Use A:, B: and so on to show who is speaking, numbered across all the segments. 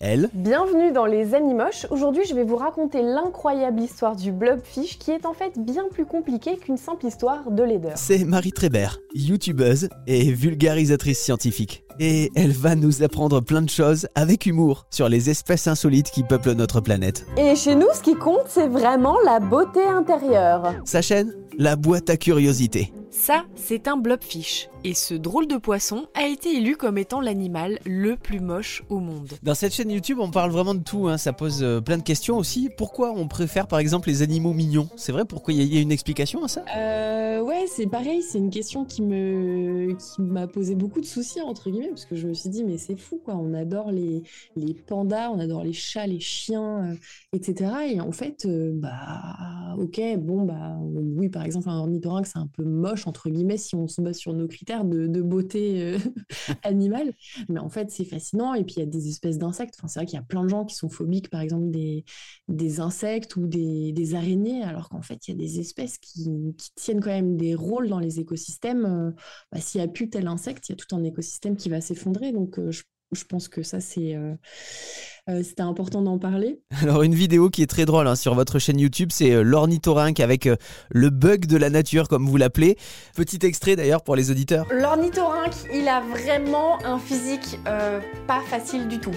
A: elle.
B: Bienvenue dans Les Animoches. Aujourd'hui, je vais vous raconter l'incroyable histoire du blobfish qui est en fait bien plus compliquée qu'une simple histoire de laideur.
A: C'est Marie Trébert, youtubeuse et vulgarisatrice scientifique. Et elle va nous apprendre plein de choses avec humour sur les espèces insolites qui peuplent notre planète.
B: Et chez nous, ce qui compte, c'est vraiment la beauté intérieure.
A: Sa chaîne La boîte à curiosité.
C: Ça, c'est un blobfish. Et ce drôle de poisson a été élu comme étant l'animal le plus moche au monde.
A: Dans cette chaîne YouTube, on parle vraiment de tout. hein. Ça pose euh, plein de questions aussi. Pourquoi on préfère par exemple les animaux mignons? C'est vrai? Pourquoi il y a- il y a une explication à ça?
D: Euh, ouais, c'est pareil, c'est une question qui me qui m'a posé beaucoup de soucis entre guillemets parce que je me suis dit mais c'est fou quoi, on adore les les pandas, on adore les chats, les chiens, euh, etc. Et en fait, euh, bah ok, bon bah oui par exemple un ornithorynque c'est un peu moche entre guillemets si on se base sur nos critères de, beauté euh, animale, mais en fait c'est fascinant et puis il y a des espèces d'insectes. Enfin c'est vrai qu'il y a plein de gens qui sont phobiques par exemple des des insectes ou des, des araignées, alors qu'en fait, il y a des espèces qui, qui tiennent quand même des rôles dans les écosystèmes. Euh, bah, S'il n'y a plus tel insecte, il y a tout un écosystème qui va s'effondrer. Donc, euh, je, je pense que ça, c'est euh, euh, c'était important d'en parler.
A: Alors une vidéo qui est très drôle hein, sur votre chaîne YouTube, c'est euh, l'ornithorynque avec euh, le bug de la nature comme vous l'appelez. Petit extrait d'ailleurs pour les auditeurs.
B: L'ornithorynque, il a vraiment un physique euh, pas facile du tout.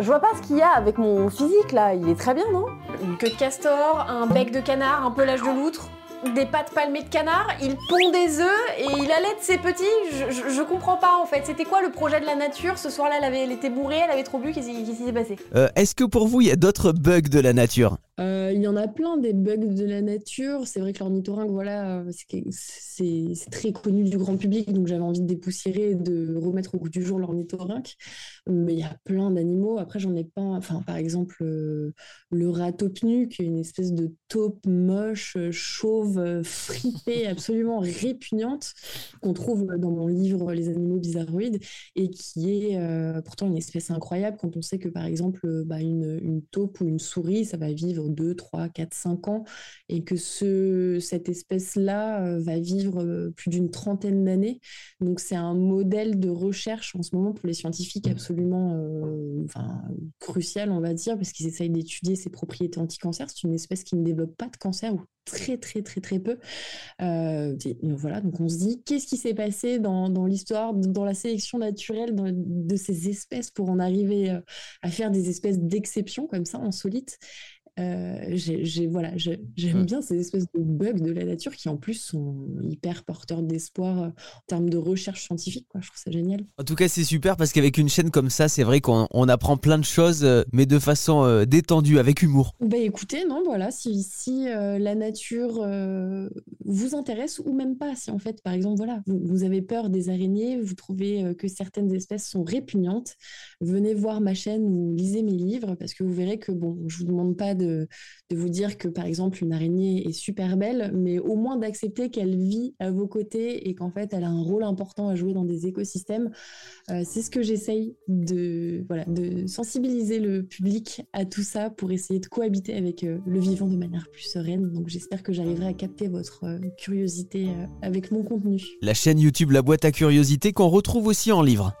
B: Je vois pas ce qu'il y a avec mon physique là, il est très bien, non? Une queue de castor, un bec de canard, un pelage de loutre, des pattes palmées de canard, il pond des œufs et il allaite ses petits. Je, comprends pas en fait. C'était quoi le projet de la nature Ce soir-là, elle, était bourrée, elle avait trop bu, qu'est-ce qui s'est passé
A: Euh, Est-ce que pour vous il y a d'autres bugs de la nature?
D: Euh, il y en a plein des bugs de la nature. C'est vrai que l'ornithorynque, voilà, euh, c'est très connu du grand public, donc j'avais envie de dépoussiérer et de remettre au goût du jour l'ornithorynque. Mais il y a plein d'animaux. Après, j'en ai pas. Enfin, par exemple, euh, le rat taupe nu, qui est une espèce de taupe moche, chauve, fripée, absolument répugnante, qu'on trouve dans mon livre Les animaux bizarroïdes, et qui est euh, pourtant une espèce incroyable quand on sait que, par exemple, bah, une, une taupe ou une souris, ça va vivre 2, 3, 4, 5 ans, et que ce, cette espèce-là euh, va vivre euh, plus d'une trentaine d'années. Donc, c'est un modèle de recherche en ce moment pour les scientifiques absolument euh, enfin, crucial, on va dire, parce qu'ils essayent d'étudier ses propriétés anti-cancer. C'est une espèce qui ne développe pas de cancer ou très, très, très, très peu. Voilà, donc on se dit, qu'est-ce qui s'est passé dans, dans l'histoire, dans la sélection naturelle de ces espèces pour en arriver à faire des espèces d'exception comme ça, insolites? Euh, j'ai, voilà, j'ai- j'aime bien ces espèces de bugs de la nature qui en plus sont hyper porteurs d'espoir euh, en termes de recherche scientifique. Quoi. Je trouve ça génial.
A: En tout cas c'est super parce qu'avec une chaîne comme ça c'est vrai qu'on on apprend plein de choses euh, mais de façon euh, détendue avec humour.
D: Bah écoutez, non, voilà, si, si euh, la nature vous intéresse ou même pas, si en fait, par exemple, voilà, vous, avez peur des araignées, vous trouvez euh, que certaines espèces sont répugnantes, venez voir ma chaîne ou lisez mes livres parce que vous verrez que, bon, je vous demande pas de, de vous dire que, par exemple, une araignée est super belle, mais au moins d'accepter qu'elle vit à vos côtés et qu'en fait, elle a un rôle important à jouer dans des écosystèmes. Euh, c'est ce que j'essaye de, voilà, de sensibiliser le public à tout ça pour essayer de cohabiter avec euh, le vivant de manière plus sereine. Donc j'espère que j'arriverai à capter votre curiosité euh, avec mon contenu.
A: La chaîne YouTube La boîte à curiosité qu'on retrouve aussi en livre.